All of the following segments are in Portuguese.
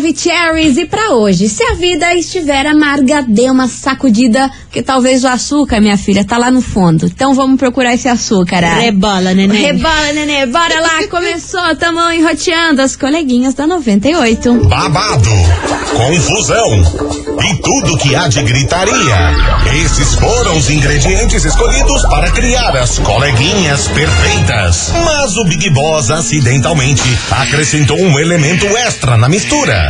Maravicheries. E pra hoje, se a vida estiver amarga, dê uma sacudida, porque talvez o açúcar, minha filha, tá lá no fundo. Então vamos procurar esse açúcar. ah. Rebola, neném. Rebola, nenê. Bora lá, começou. Tamo enroteando as coleguinhas da 98. babado, confusão e tudo que há de gritaria. Esses foram os ingredientes escolhidos para criar as coleguinhas perfeitas. Mas o Big Boss acidentalmente acrescentou um elemento extra na mistura: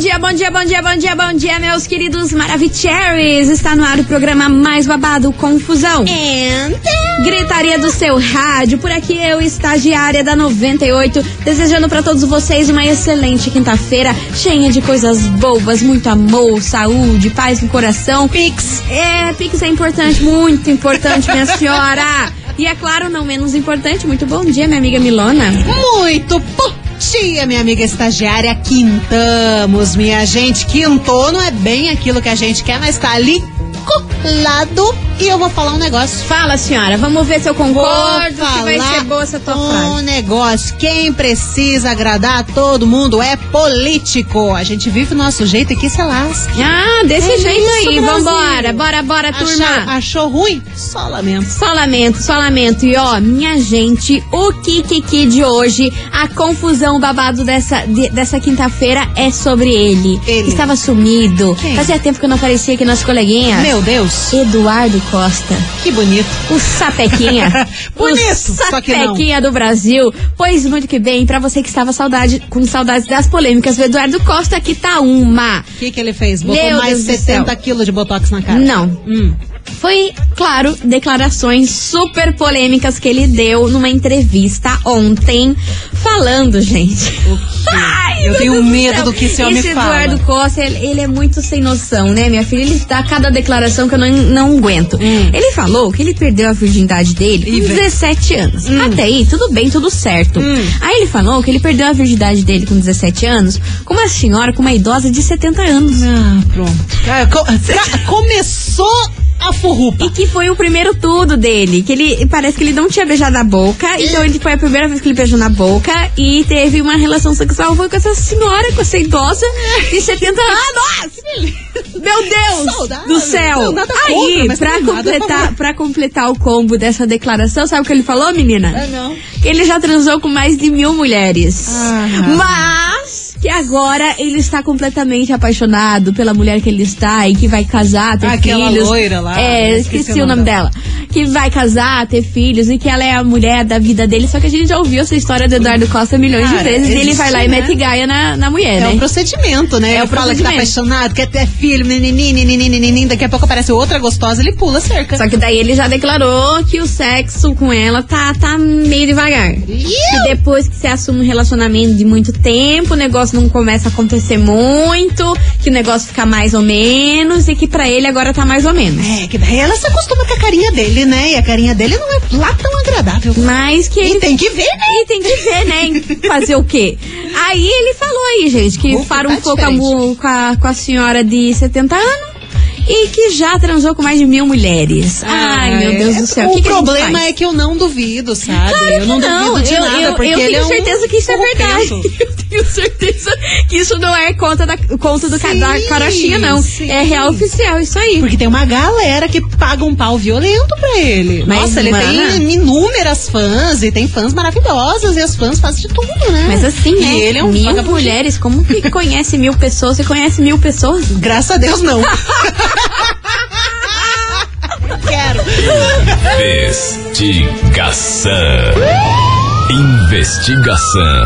Bom dia, bom dia, bom dia, bom dia, bom dia, meus queridos Maravicheries. Está no ar o programa mais babado, Confusão. Gritaria do seu rádio. Por aqui eu, estagiária da 98, desejando para todos vocês uma excelente quinta-feira, cheia de coisas boas, muito amor, saúde, paz no coração. Pix. É, Pix é importante, muito importante, minha senhora. E é claro, não menos importante, muito bom dia, minha amiga Milona. Muito bom dia, minha amiga estagiária. Quintamos, minha gente. Quintou não é bem aquilo que a gente quer, mas tá ali colado. E eu vou falar um negócio. Fala, senhora, vamos ver se eu concordo, se vai ser boa essa tua um frase. negócio. Quem precisa agradar a todo mundo é político. A gente vive o nosso jeito e que se lasque. Ah, desse É jeito isso, aí, Brasil. vambora, bora, bora, turma. Achou, achou ruim? Só lamento. Só lamento, só lamento. E ó, minha gente, o Kikiki de hoje, a confusão o babado dessa, de- dessa quinta-feira é sobre ele. Ele. Estava sumido. Quem? Fazia tempo que eu não aparecia aqui nas coleguinhas. Meu Deus, Eduardo Costa. que bonito. O sapequinha. Bonito, o sapequinha do Brasil. Pois muito que bem, pra você que estava saudade, com saudades das polêmicas do Eduardo Costa, aqui tá uma. O que, que ele fez? Botou Meu mais Deus do 70 céu. quilos de botox na cara? Não. Hum. Foi, claro, declarações super polêmicas que ele deu numa entrevista ontem, falando, gente. Ai, Eu tenho Deus medo do que esse homem Esse fala. Eduardo Costa, ele, ele é muito sem noção, né, minha filha? Ele dá cada declaração que eu não, não aguento. Hum. Ele falou que ele perdeu a virgindade dele com Ih, velho. 17 anos. Até aí, tudo bem, tudo certo. Hum. Aí ele falou que ele perdeu a virgindade dele com 17 anos com uma senhora, com uma idosa de 70 anos. Ah, pronto. Ah, co- começou a furrupa. E que foi o primeiro tudo dele. Que ele parece que ele não tinha beijado na boca. Então ele foi a primeira vez que ele beijou na boca. E teve uma relação sexual foi com essa senhora, com essa idosa de 70 anos. Meu Deus Saudável. do céu. Não, nada contra, Aí, mas pra a completar, pra completar o combo dessa declaração, sabe o que ele falou, menina? Ah, não. Ele já transou com mais de mil mulheres. Ah. Mas que agora ele está completamente apaixonado pela mulher que ele está e que vai casar, ter Aquela filhos. loira lá, É, esqueci esqueci, o nome dela. Que vai casar, ter filhos e que ela é a mulher da vida dele. Só que a gente já ouviu essa história do Eduardo Costa milhões Cara, de vezes e ele existe, vai lá e né? mete gaia na, na mulher, É né? um procedimento, né? É Ele o fala que tá apaixonado, quer ter filho, neném, daqui a pouco aparece outra gostosa, ele pula a cerca. Só que daí ele já declarou que o sexo com ela tá, tá meio devagar. Que depois que você assume um relacionamento de muito tempo, o negócio não começa a acontecer muito, que o negócio fica mais ou menos e que pra ele agora tá mais ou menos. É, que daí ela se acostuma com a carinha dele, né? E a carinha dele não é lá tão agradável. Mas que ele E tem que ver, né? E tem que ver, né? Fazer o quê? Aí ele falou aí, gente, que Ufa, farunfou tá mu- com, a, com a senhora de 70 anos e que já transou com mais de mil mulheres. Ai, meu Deus do céu. O que que a gente problema faz? é que eu não duvido, sabe? Claro eu não que duvido de eu, nada, eu, porque eu ele tenho é um certeza que isso é verdade. corrupento. Eu tenho certeza que isso não é conta da, conta do ca- da Sim, carochinha, não. sim. É real oficial isso aí. Porque tem uma galera que paga um pau violento pra ele. Mas, Nossa, ele mana- tem inúmeras fãs e tem fãs maravilhosas e as fãs fazem de tudo, né? Mas assim, né? E ele é um mil vagabundo. mulheres, como que conhece mil pessoas? Você conhece mil pessoas? Graças a Deus, não. Quero. Investigação. Investigação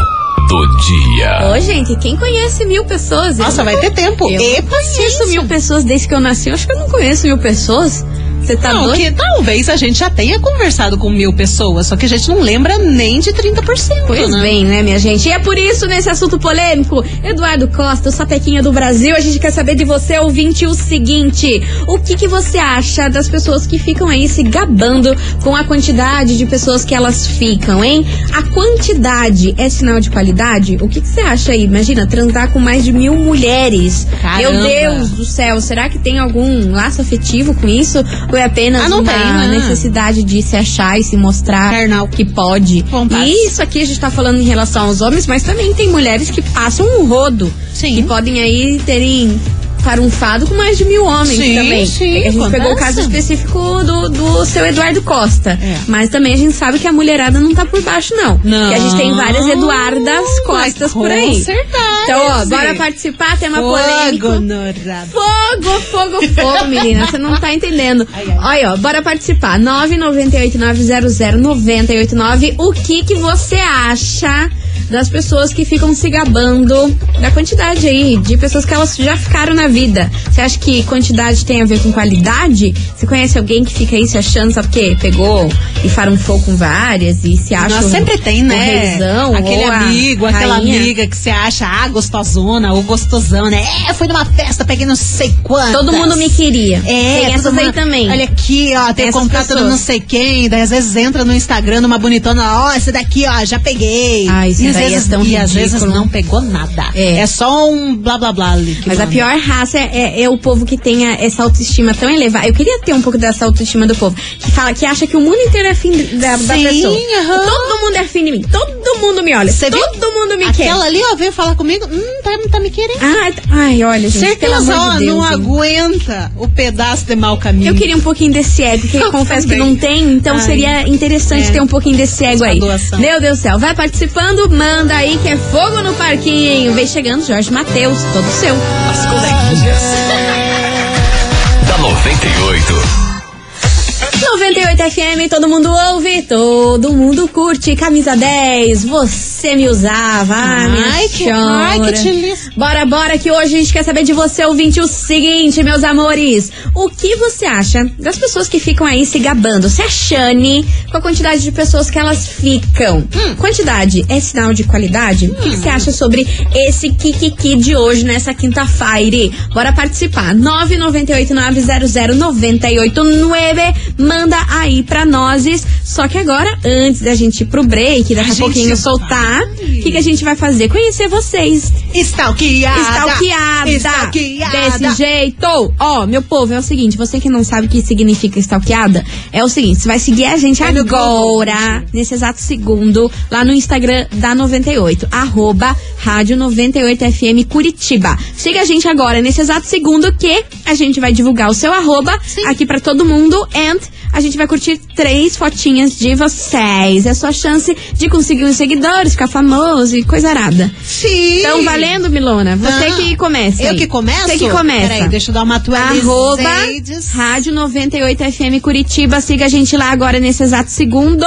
do dia. Ô, gente, quem conhece mil pessoas? Nossa, vai ter tempo. Eu E não conheço paciência. mil pessoas desde que eu nasci. Eu acho que eu não conheço mil pessoas. Você tá não, doido? que talvez a gente já tenha conversado com mil pessoas, só que a gente não lembra nem de 30%. Pois né? bem, né, minha gente? E é por isso, nesse assunto polêmico, Eduardo Costa, o sapequinha do Brasil, a gente quer saber de você, ouvinte, o seguinte: o que, que você acha das pessoas que ficam aí se gabando com a quantidade de pessoas que elas ficam, hein? A quantidade é sinal de qualidade? O que, que você acha aí? Imagina, transar com mais de mil mulheres. Caramba. Meu Deus do céu, será que tem algum laço afetivo com isso? É apenas Ah, não uma tem, né? necessidade de se achar e se mostrar Carnal. que pode? E isso aqui a gente tá falando em relação aos homens, mas também tem mulheres que passam um rodo. Sim. Que podem aí terem farunfado com mais de mil homens Sim, também. sim, É a gente acontece. pegou o caso específico do, do seu Eduardo Costa. É. Mas também a gente sabe que a mulherada não tá por baixo, não. Não. Que a gente tem várias Eduardas Costas por aí. Com certeza. Então, ó, bora participar, tema. Fogo no rabo. Fogo, fogo, fogo, menina. Você não tá entendendo. Olha, ó, bora participar. 998-900-989. O que que você acha das pessoas que ficam se gabando da quantidade aí de pessoas que elas já ficaram na vida? Você acha que quantidade tem a ver com qualidade? Você conhece alguém que fica aí se achando, sabe o quê? Pegou e farunfou com várias e se acha Nós sempre tem, né? reizão, Aquele amigo, aquela rainha. amiga que você acha ah, gostosona ou gostosão, né? É, fui numa festa, peguei não sei quantas. Todo mundo me queria. É, tem essas aí também. Olha aqui, ó, tem contato do não sei quem, daí às vezes entra no Instagram numa bonitona, ó, essa daqui, ó, já peguei. Ah, isso e às é vezes, tão E às vezes não pegou nada. É. só um blá blá blá ali. que Mas a pior raça é, é- é o povo que tem a- essa autoestima tão elevada. Eu queria ter um pouco dessa autoestima do povo. Que fala que acha que o mundo inteiro é fim da, da Sim, pessoa. aham. Todo mundo é fim de mim. Todo mundo me olha. Viu? todo mundo me Aquela ali, ó, veio falar comigo, hum, tá, tá me querendo. quer. Ai, tá- ai, olha, gente, Certeza, ó, de não hein. aguenta o pedaço de mau caminho. Eu queria um pouquinho desse ego, que eu confesso que também. não tem, então Ai. seria interessante É. ter um pouquinho desse ego aí. Meu Deus do céu, vai participando, manda aí que é fogo no parquinho. Vem chegando Jorge Matheus, todo seu. As coleguinhas. da 98. 98 FM, todo mundo ouve, todo mundo curte. Camisa 10, você me usava. Minha Ai, que- ai, que delícia. Bora, bora, que hoje a gente quer saber de você, ouvinte, o seguinte, meus amores. O que você acha das pessoas que ficam aí se gabando? Se achane com a quantidade de pessoas que elas ficam. Hum. Quantidade é sinal de qualidade? O que que você acha sobre esse Kikiki de hoje, nessa quinta-feira? Bora participar. 998-900-989. Manda aí pra nós. Só que agora, antes da gente ir pro break, daqui a, A pouquinho soltar, o que, que a gente vai fazer? Conhecer vocês. Stalkeada. Stalkeada. Desse jeito. Ó, meu povo, é o seguinte, você que não sabe o que significa stalkeada, é o seguinte, você vai seguir a gente agora, nesse exato segundo, lá no Instagram da 98, arroba rádio 98FM Curitiba. Siga a gente agora, nesse exato segundo, que a gente vai divulgar o seu arroba aqui pra todo mundo and a gente vai curtir três fotinhas de vocês. É a sua chance de conseguir uns seguidores, ficar famoso e coisa arada. Sim. Então, valendo, Milona? Você Não. que começa. Eu aí. que começo? Você que começa. Peraí, deixa eu dar uma Arroba atualizada. Rádio 98 FM Curitiba. Siga a gente lá agora nesse exato segundo.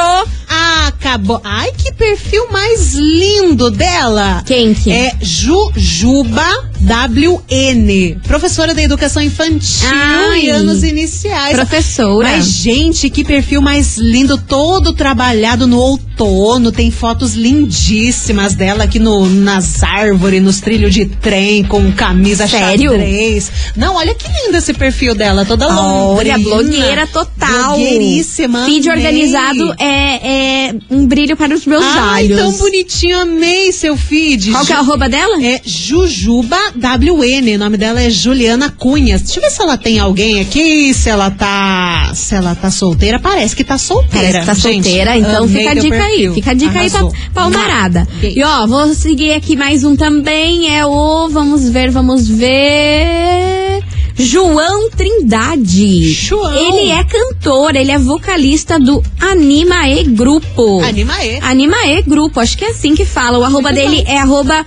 Acabou. Ai, que perfil mais lindo dela. Quem que? É Jujuba WN, professora da educação infantil Ai. e anos iniciais. Professora. Mas, gente, que perfil mais lindo, todo trabalhado no outono. Tem fotos lindíssimas dela aqui no, nas árvores, nos trilhos de trem, com camisa Sério? xadrez. Não, olha que lindo esse perfil dela, toda Olha, londrina. blogueira total. Blogueiríssima. Feed amei. organizado é, é um brilho para os meus Ai, olhos. tão bonitinho, amei seu feed. Qual que é a arroba dela? É Jujuba WN, o nome dela é Juliana Cunhas. Deixa eu ver se ela tem alguém aqui, se ela tá, se ela tá solteira. Parece que tá solteira. Parece que tá gente. solteira, então fica a dica aí. Fica a dica Arrasou. aí pra, pra Almarada. Beijo. E ó, vou seguir aqui mais um também. É o. Vamos ver, vamos ver. João Trindade. João. Ele é cantor, ele é vocalista do Animae Grupo. Anima aí. Animae Grupo, acho que é assim que fala. O arroba dele é arroba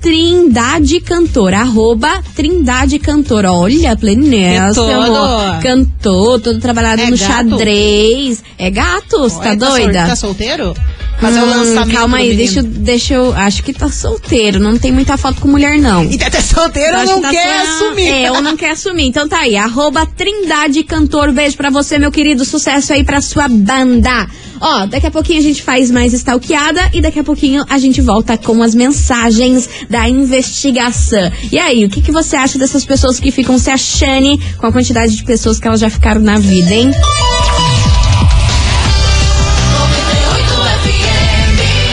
Trindade Cantor, arroba Trindade Cantor. Olha, É todo. amor. Cantor, todo trabalhado É no gato? xadrez. É gato, você tá Olha, sol- doida? Tá solteiro? fazer o Hum, lançamento. Calma aí, deixa, eu- deixa eu. Acho que tá solteiro, não tem muita foto com mulher, não. E até solteiro Acho não tá quer só- assumir. É, ou não quer assumir. Então tá aí, arroba Trindade Cantor. Beijo pra você, meu querido. Sucesso aí pra sua banda. Ó, daqui a pouquinho a gente faz mais stalkeada e daqui a pouquinho a gente volta com as mensagens da investigação. E aí, o que, que você acha dessas pessoas que ficam se achando com a quantidade de pessoas que elas já ficaram na vida, hein?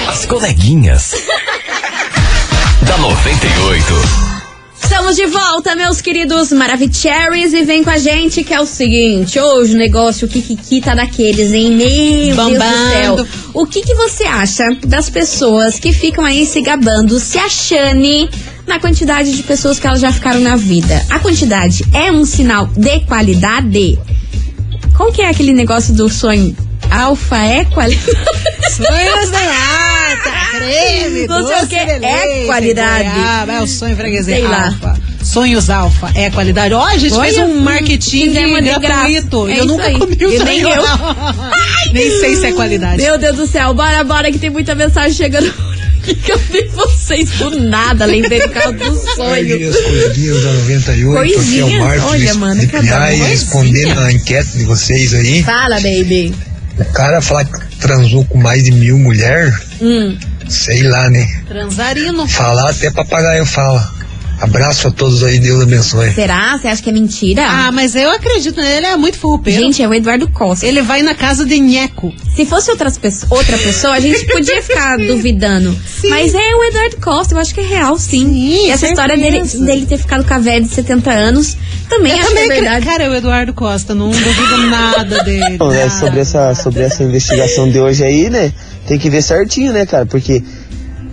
As coleguinhas. da 98. Estamos de volta, meus queridos Maravicheries, e vem com a gente que é o seguinte, hoje o negócio, o Kikiki tá daqueles, hein? Meu Deus do céu. O que, que você acha das pessoas que ficam aí se gabando, se achando na quantidade de pessoas que elas já ficaram na vida? A quantidade é um sinal de qualidade? Qual que é aquele negócio do sonho? Alfa é qualidade? Sonhos de ata, creme, Não sei o que de é qualidade. goiaba, é o sonho freguesia Sei lá. alfa. Sonhos alfa é qualidade. Ó, a gente Olha, fez um marketing fizemos de gratuito. É eu nunca aí. comi o E nem sonho eu. Nem sei se é qualidade. Meu Deus do céu, bora, bora, que tem muita mensagem chegando. Que eu vi vocês do nada, lembrei do carro do sonho. As coisinhas da 98, aqui é Coisinhas? o Marcos Olha, de, mano, de Pinhais, respondendo a enquete de vocês aí. Fala, baby. O cara falar que transou com mais de mil mulheres, Hum. sei lá, né? Transarino. Falar até papagaio fala. Abraço a todos aí, Deus abençoe. Será? Você acha que é mentira? Ah, mas eu acredito nele, ele é muito fulpeiro. Gente, é o Eduardo Costa. Ele vai na casa de Nheco. Se fosse outras pesso- outra pessoa, a gente podia ficar duvidando. Mas é o Eduardo Costa, eu acho que é real, sim. Sim, e essa história dele, certeza. dele ter ficado com a velha de 70 anos, também Eu acho também que é verdade. Cara, é o Eduardo Costa, não duvido nada dele. Então, né, sobre essa, sobre essa investigação de hoje aí, né? Tem que ver certinho, né, cara? Porque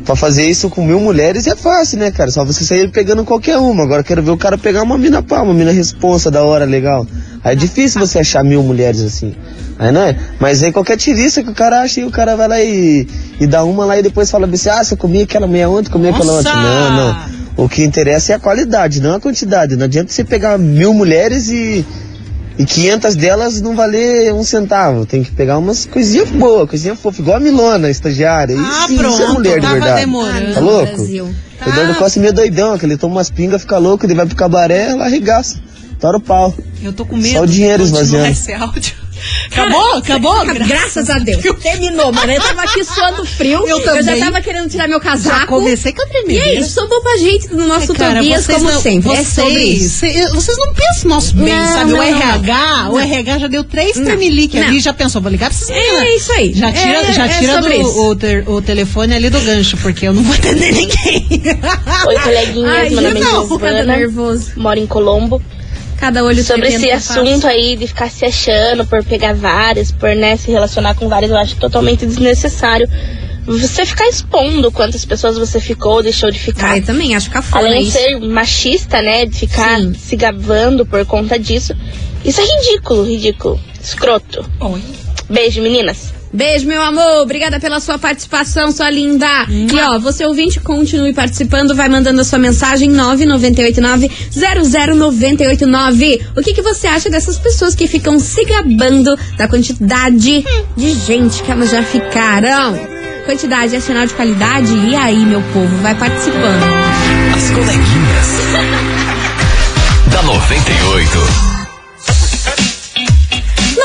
pra fazer isso com mil mulheres é fácil, né, cara? Só você sair pegando qualquer uma. Agora eu quero ver o cara pegar uma mina pá, uma mina responsa da hora, legal. Aí é difícil você achar mil mulheres assim. Aí não é? Mas aí qualquer tiriça que o cara acha e o cara vai lá e, e dá uma lá e depois fala assim, ah, você comia aquela meia ontem, comia aquela outra. Não, não. O que interessa é a qualidade, não a quantidade. Não adianta você pegar mil mulheres e, e 500 delas não valer um centavo. Tem que pegar umas coisinhas boas, coisinha fofa, igual a Milona, estagiária. Ah, Isso, isso é pronto, mulher de verdade. demorando. Tá louco? Brasil. O Eduardo Costa é meio doidão, que ele toma umas pingas, fica louco, ele vai pro cabaré, ela arregaça. Tora o pau. Eu tô com medo Só o dinheiro esvaziando. esse áudio. Acabou? Acabou? Cara, Graças a Deus. Terminou, mano. Eu tava aqui suando frio. Eu já também. tava querendo tirar meu Já casaco. comecei com a E primeira. é isso, sobrou pra gente no nosso Ai, cara, Tobias, vocês como não, sempre. é Vocês, sobre isso. cê- vocês não pensam no nosso bem, Não, sabe? não, o não. RH, o RH já deu três Não, tremelique não. ali, já pensou, vou ligar pra meninas. É isso aí. Já tira, É- já é tira do- o, ter- o telefone ali do gancho, porque eu não vou atender ninguém. Oi, coleguinhas, Ai, meu nome é moro em Colombo. Cada olho Sobre esse que assunto aí de ficar se achando por pegar várias, por né, se relacionar com várias, eu acho totalmente desnecessário. Você ficar expondo quantas pessoas você ficou, deixou de ficar. Ah, eu também acho cafona Além de ser machista, né, de ficar Sim. se gabando por conta disso. Isso é ridículo, ridículo. Escroto. Beijo, meninas. Beijo, meu amor. Obrigada pela sua participação, sua linda. E ó, você ouvinte, continue participando, vai mandando a sua mensagem 998900989. O que, que você acha dessas pessoas que ficam se gabando da quantidade de gente que elas já ficaram? Quantidade é sinal de qualidade? E aí, meu povo, vai participando. As coleguinhas. da 98.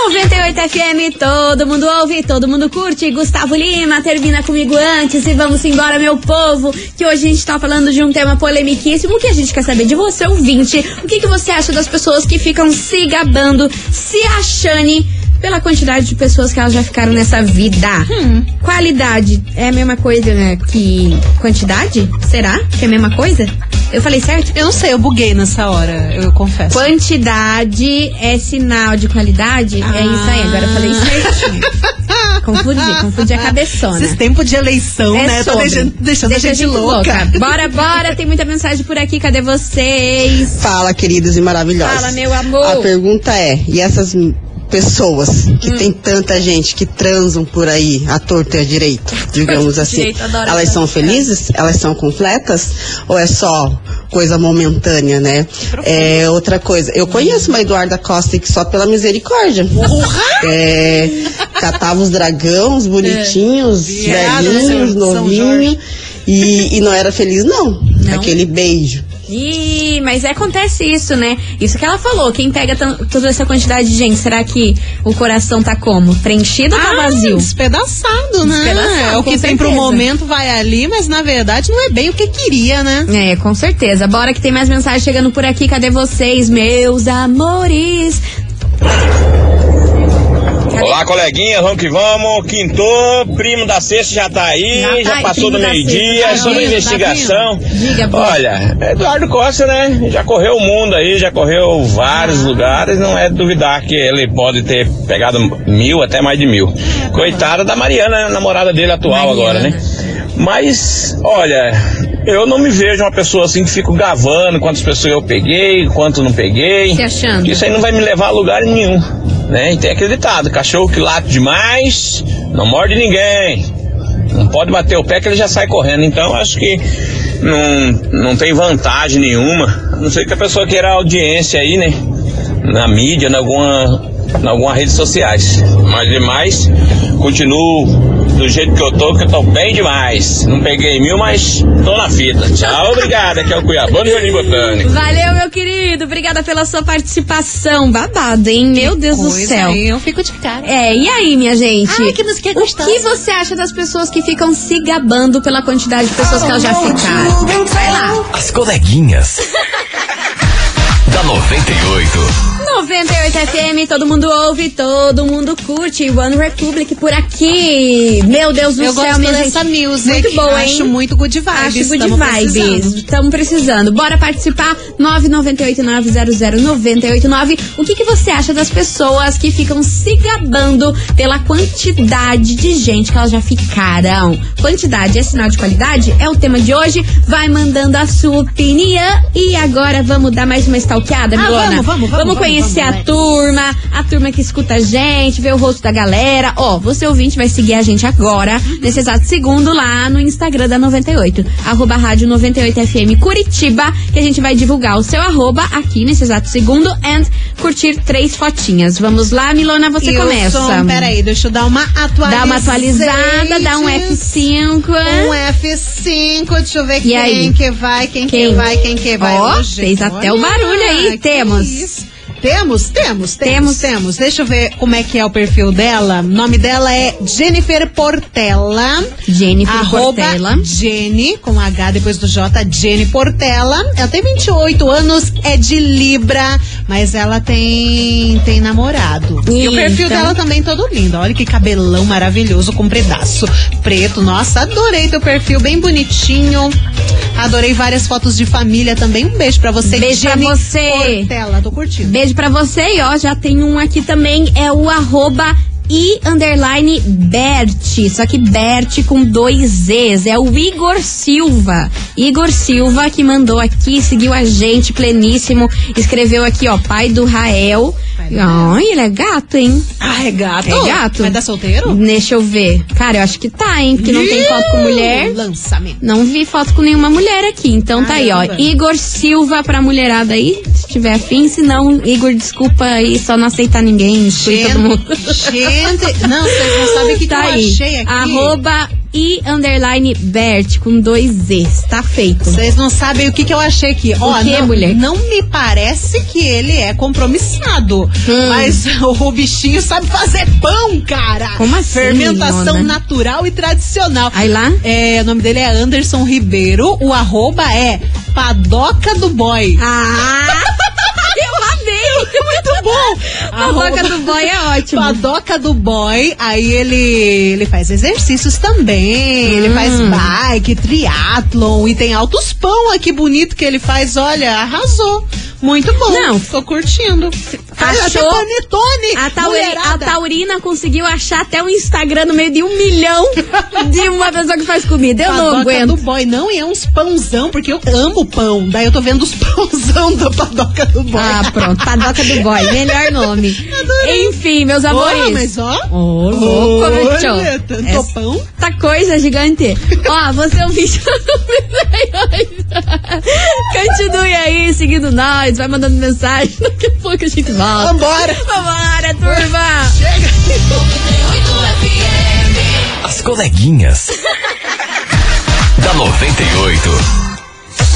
98 FM, todo mundo ouve, todo mundo curte. Gustavo Lima, termina comigo antes e vamos embora, meu povo. Que hoje a gente tá falando de um tema polemiquíssimo que a gente quer saber de você, ouvinte. O que, que você acha das pessoas que ficam se gabando, se achando pela quantidade de pessoas que elas já ficaram nessa vida? Qualidade é a mesma coisa né, que quantidade? Será que é a mesma coisa? Eu falei certo? Eu não sei, eu buguei nessa hora, eu confesso. Quantidade é sinal de qualidade? É isso aí, agora eu falei certinho. confundi, confundi a cabeçona. Esses tempos de eleição, É né? Tô sobre. deixando, deixando Deixa a gente louca. Bora, bora, tem muita mensagem por aqui, cadê vocês? Fala, queridos e maravilhosos. Fala, meu amor. A pergunta é: e essas pessoas, Hum. que tem tanta gente que transam por aí, à torta e à direita, digamos assim, direita, adoro elas são felizes? Elas são completas? Ou é só coisa momentânea, né? É, outra coisa, eu conheço uma Eduarda Costa que só pela misericórdia. É, catava os dragões bonitinhos, Virado, velhinhos, novinhos, e, e não era feliz, não. Aquele beijo. Ih, mas acontece isso, né? Isso que ela falou. Quem pega toda essa quantidade de gente, será que o coração tá como? Preenchido ou tá vazio? Despedaçado, né? Despedaçado, é o que tem pro certeza. momento vai ali, mas na verdade não é bem o que queria, né? É, com certeza. Bora que tem mais mensagem chegando por aqui. Cadê vocês, meus amores? Olá, coleguinha, vamos que vamos. Quintou, primo da sexta já tá aí, Já já, tá aí, passou do meio-dia, é uma Tá investigação. tá. Diga. Olha, Eduardo Costa, né? Já correu o mundo aí, já correu vários lugares, não é duvidar que ele pode ter pegado mil, até mais de mil. Coitada da Mariana, namorada dele atual Mariana. agora, né? Mas, olha, eu não me vejo uma pessoa assim que fico gravando quantas pessoas eu peguei, quanto não peguei. Se achando. Isso aí não vai me levar a lugar nenhum. Né? E tem aquele ditado, cachorro que late demais, não morde ninguém. Não pode bater o pé que ele já sai correndo. Então acho que não, não tem vantagem nenhuma. A não ser que a pessoa queira audiência aí, né? Na mídia, em alguma, em alguma redes sociais. Mas demais, continuo do jeito que eu tô, que eu tô bem demais. Não peguei mil, mas tô na fita. Tchau, obrigado. Aqui é o Cuiabá do Jardim Botânico. Valeu, meu querido. Obrigada pela sua participação. Babado, hein? Meu Deus do céu. aí, eu fico de cara. É, e aí, minha gente? Ai, que música O que você acha das pessoas que ficam se gabando pela quantidade de pessoas que elas já ficaram? Vai lá. As coleguinhas. da 98. 98 FM, todo mundo ouve, todo mundo curte. One Republic por aqui. Meu Deus do Eu céu, gosto minha dessa gente. music. Muito boa, hein? Acho muito good vibes. Acho good tamo vibes. Estamos precisando. Bora participar. 998900989. O que, que você acha das pessoas que ficam se gabando pela quantidade de gente que elas já ficaram? Quantidade é sinal de qualidade? É o tema de hoje. Vai mandando a sua opinião. E agora vamos dar mais uma stalkeada, Ah, Milona? vamos, vamos, vamos, conhecer vamos, a turma, a turma que escuta a gente, ver o rosto da galera. Ó, você ouvinte vai seguir a gente agora, nesse exato segundo, lá no Instagram da 98. Arroba rádio 98FM Curitiba, que a gente vai divulgar o seu arroba aqui nesse exato segundo and curtir três fotinhas. Vamos lá, Milona, você Wilson, começa. Peraí, deixa eu dar uma atualizada. Dá uma atualizada, dá um F5. Um F5, deixa eu ver E quem aí? que vai, quem, Quem? que vai, quem que vai Ó, hoje. fez até o barulho aí, temos. isso. Temos, temos, temos, Temos. temos. Deixa eu ver como é que é o perfil dela. O nome dela é Jennifer Portela. Jennifer Arroba Portela. Jenny, com H depois do J, Jenny Portela. Ela tem 28 anos, é de Libra, mas ela tem tem namorado. E o perfil Eita. dela também todo lindo. Olha que cabelão maravilhoso com pedaço preto. Nossa, adorei teu perfil, bem bonitinho. Adorei várias fotos de família também. Um beijo pra você, Beijo pra Jenny você. Portela. Tô curtindo. Beijo pra você e ó, já tem um aqui também, é o arroba e underline Bert, só que Bert com dois Z's, é o Igor Silva. Igor Silva que mandou aqui, seguiu a gente, pleníssimo, escreveu aqui, ó, pai do Rael. Ai, ele é gato, hein? Ah, é gato? É gato? Vai dar solteiro? Deixa eu ver. Cara, eu acho que tá, hein? Porque não tem foto com mulher. Lançamento. Não vi foto com nenhuma mulher aqui. Então tá aí, ó. Igor Silva pra mulherada aí, se tiver afim. Se não, Igor, desculpa aí, só não aceitar ninguém. Exclui todo mundo. Gente, não, vocês não sabem o que, tá que eu aí. achei aqui. Arroba e underline Bert com dois Z's. Tá feito. Vocês não sabem o que, que eu achei aqui. Ó, quê, não, mulher? não me parece que ele é compromissado. Hum. Mas o bichinho sabe fazer pão, cara. Como assim, Fermentação natural e tradicional. Aí lá? É, o nome dele é Anderson Ribeiro. O arroba é Padoca do Boy. Ah! Eu amei! Muito bom! A boca do boy é ótimo. Padoca do boy, aí ele, ele faz exercícios também, ele faz Hum. bike, triatlon e tem altos pão aqui bonito que ele faz, olha, arrasou. Muito bom. Não. tô curtindo. Até Achou. panetone. A, tauri- a. Taurina conseguiu achar até um Instagram no meio de um milhão de uma pessoa que faz comida. Eu não Padoca aguento. do boy. Não, e é uns pãozão, porque eu amo pão. Daí eu tô vendo os pãozão da padoca do boy. Ah, pronto. Padoca do boy. Melhor nome. Enfim, meus amores. Porra, mas ó. Ô, louco, Olha, bicho. tanto Essa- pão. Tá coisa gigante. Ó, você é um bicho. Continue aí seguindo nós, vai mandando mensagem. Daqui a pouco a gente volta. Vambora. Vambora, turma. As coleguinhas. da 98.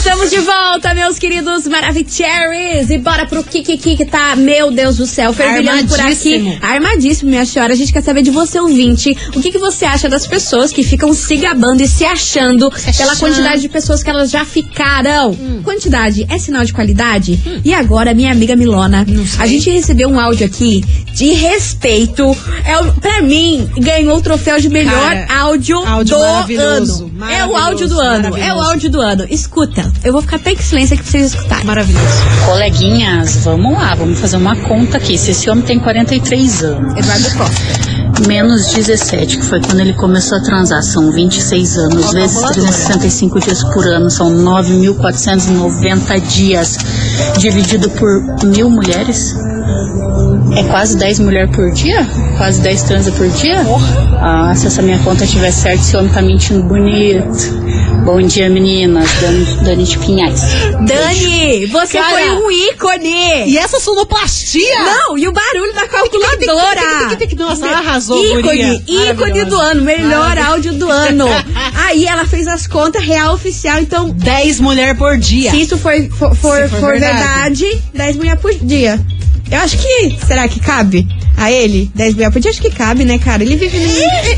Estamos de volta, meus queridos Maravicheries. E bora pro Kikiki que tá, meu Deus do céu, fervilhando por aqui. Armadíssimo. Minha senhora. A gente quer saber de você, ouvinte. O que, que você acha das pessoas que ficam se gabando e se achando pela achando. quantidade de pessoas que elas já ficaram? Quantidade é sinal de qualidade? E agora, minha amiga Milona, a gente recebeu um áudio aqui de respeito. É, pra mim, ganhou o troféu de melhor Cara, áudio, áudio do maravilhoso, ano. É o áudio do maravilhoso, ano. É o maravilhoso. áudio do ano. Escuta, eu vou ficar até em silêncio aqui pra vocês escutarem. Maravilhoso. Coleguinhas, vamos lá, vamos fazer uma conta aqui. Se esse homem tem 43 anos, Eduardo Costa. menos 17, que foi quando ele começou a transar, são 26 anos, vezes 365 dias por ano, são 9.490 dias, dividido por mil mulheres. É quase 10 mulheres por dia? Quase 10 transas por dia? Ah, se essa minha conta tiver certo, esse homem tá mentindo bonito. Bom dia, meninas. Dani, Dani de Pinhais. Dani, você Cara, foi um ícone! E essa sonoplastia? Não, e o barulho da calculadora! Nossa, ela arrasou, ícone, ícone do ano, melhor áudio do ano. Aí ela fez as contas real oficial, então 10 mulheres por dia. se isso for, for, for, for for verdade. verdade, 10 mulheres por dia. Eu acho que. Será que cabe a ele? 10 mulheres por dia? Acho que cabe, né, cara? Ele vive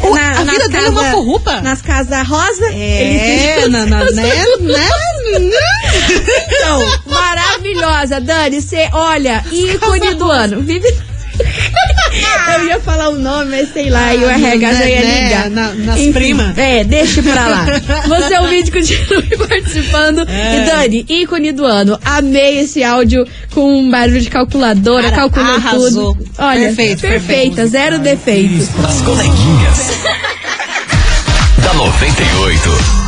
O- na, a vida dele é uma casa- forrupa. Nas casas rosa. ele É, vive na, na, né, né? Então, maravilhosa, Dani. Você, olha, ícone do ano. Vive. Eu ia falar o nome, mas sei lá, e o RH já ia né, ligar. na- nas Enfim, primas. É, deixa pra lá. Você é um vídeo continue participando. É. E Dani, ícone do ano. Amei esse áudio com um barulho de calculadora, Cara, calculou arrasou. tudo. Olha, Perfeito, perfeita, perfeito. zero defeitos. As coleguinhas. da 98.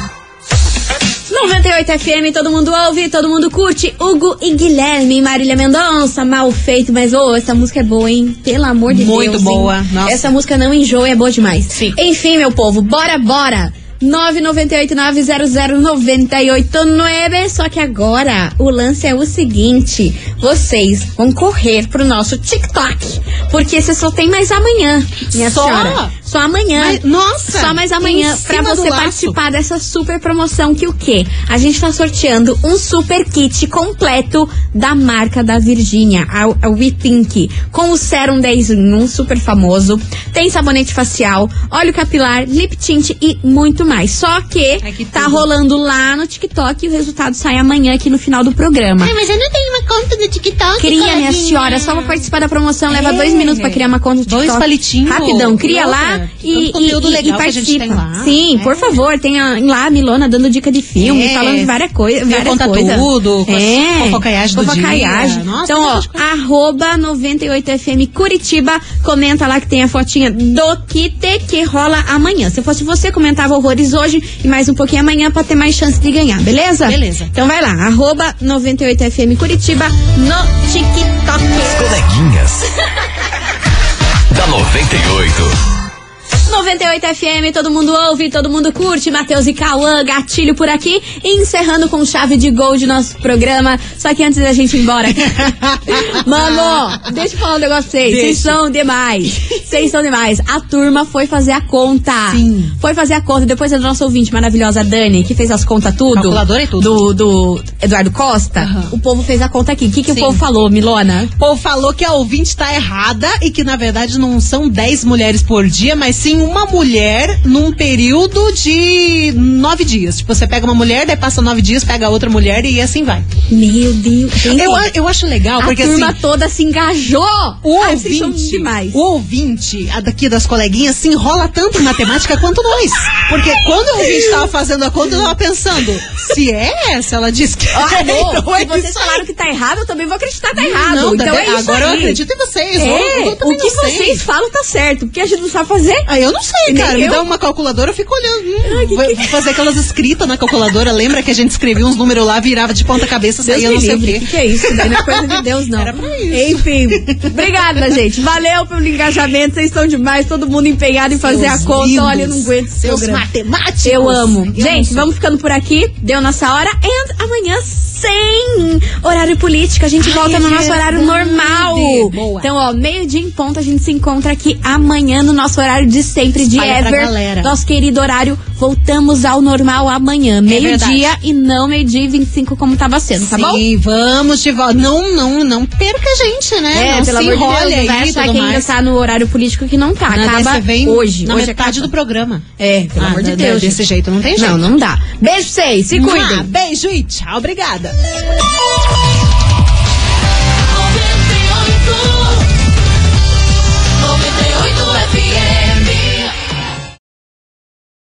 98 FM, todo mundo ouve, todo mundo curte. Hugo e Guilherme, Marília Mendonça, mal feito, mas ô, essa música é boa, hein? Pelo amor de Muito Deus. boa, hein? nossa. Essa música não enjoa, é boa demais. Sim. Enfim, meu povo, bora, bora! 998-900-989. Só que agora o lance é o seguinte: vocês vão correr pro nosso TikTok. Porque você só tem mais amanhã, minha Só? senhora. Só amanhã. Mas, nossa, Só mais amanhã do você participar dessa super promoção que o quê? A gente tá sorteando um super kit completo da marca da Virgínia, a, a We Pink, com o Serum 10 em 1, super famoso. Tem sabonete facial, óleo capilar, lip tint e muito mais. Só que Ai, que tá tudo. rolando lá no TikTok e o resultado sai amanhã aqui no final do programa. mas eu não tenho uma conta no TikTok. Cria, minha senhora, só pra participar da promoção. Leva É. dois minutos pra criar uma conta Dois TikTok. palitinhos. Rapidão, cria E lá e, e, legal e que a gente participa. tem lá. Sim, É. por favor, tem a, lá a Milona dando dica de filme, É. falando de várias, coi Tem várias conta coisas. tudo, é. fofocaiagem do Fofocaiagem. dia. Nossa, então, ó, coisa. arroba 98FM Curitiba, comenta lá que tem a fotinha do kit que rola amanhã. Se fosse você, comentava horrores hoje e mais um pouquinho amanhã pra ter mais chance de ganhar, beleza? Beleza. Então vai lá, arroba 98FM Curitiba no TikTok. As coleguinhas. da 98. 98 FM, todo mundo ouve, todo mundo curte. Matheus e Cauã, gatilho por aqui. Encerrando com chave de gol de nosso programa. Só que antes da gente ir embora. Mano, deixa eu falar um negócio pra vocês. Deixa. Vocês são demais. Vocês são demais. A turma foi fazer a conta. Sim. Foi fazer a conta. Depois a nossa ouvinte maravilhosa, Dani, que fez as contas tudo. Calculadora e Do, tudo. do Eduardo Costa. Aham. O povo fez a conta aqui. O que, que o povo falou, Milona? O povo falou que a ouvinte tá errada e que, na verdade, não são 10 mulheres por dia, mas sim em uma mulher num período de nove dias. Tipo, você pega uma mulher, daí passa nove dias, pega outra mulher e assim vai. Meu Deus. Eu, a- eu acho legal, a porque turma assim. toda se engajou. O Ai, ouvinte, demais. o ouvinte a daqui das coleguinhas se enrola tanto em matemática quanto nós. Porque quando o ouvinte tava fazendo a conta, eu tava pensando, se é essa, ela disse que Ah, é, amor, então é se vocês aí. falaram que tá errado, eu também vou acreditar que tá errado. Não, então tá- é isso agora eu aí. acredito em vocês. É, eu, eu o que vocês falam tá certo, porque a gente não sabe fazer. Ah, eu não sei, cara. Me eu. dá uma calculadora, eu fico olhando. Hum, Ai, que vou, que- fazer aquelas escritas na calculadora. Lembra que a gente escrevia uns números lá, virava de ponta cabeça, Deus saía não sei o quê. O que, que é isso? Daí não é coisa de Deus, não. Era pra isso. Enfim, obrigada, gente. Valeu pelo engajamento. Vocês estão demais. Todo mundo empenhado em fazer Seus a conta. lindos, Olha, eu não aguento programa. matemáticos. Eu amo. Eu Gente, vamos ficando por aqui. Deu nossa hora. E amanhã sem horário político. A gente Ai, volta é no nosso horário normal. Boa. Então, ó, meio-dia em ponto, a gente se encontra aqui amanhã no nosso horário de sempre, de Ever. Nosso querido horário. Voltamos ao normal amanhã. Meio-dia verdade. e não meio-dia e 25 como tava sendo, tá bom? Sim, vamos de volta. Não, não, não perca a gente, né? É, não pelo se amor de Deus, vai aí achar que ainda tá no horário político que não tá. Não, Acaba vem hoje. na hoje metade acaba. do programa. É, pelo Ah, amor de Deus. Desse jeito não tem jeito. Não, não dá. Beijo pra vocês. Se cuidem. Beijo e tchau, obrigada.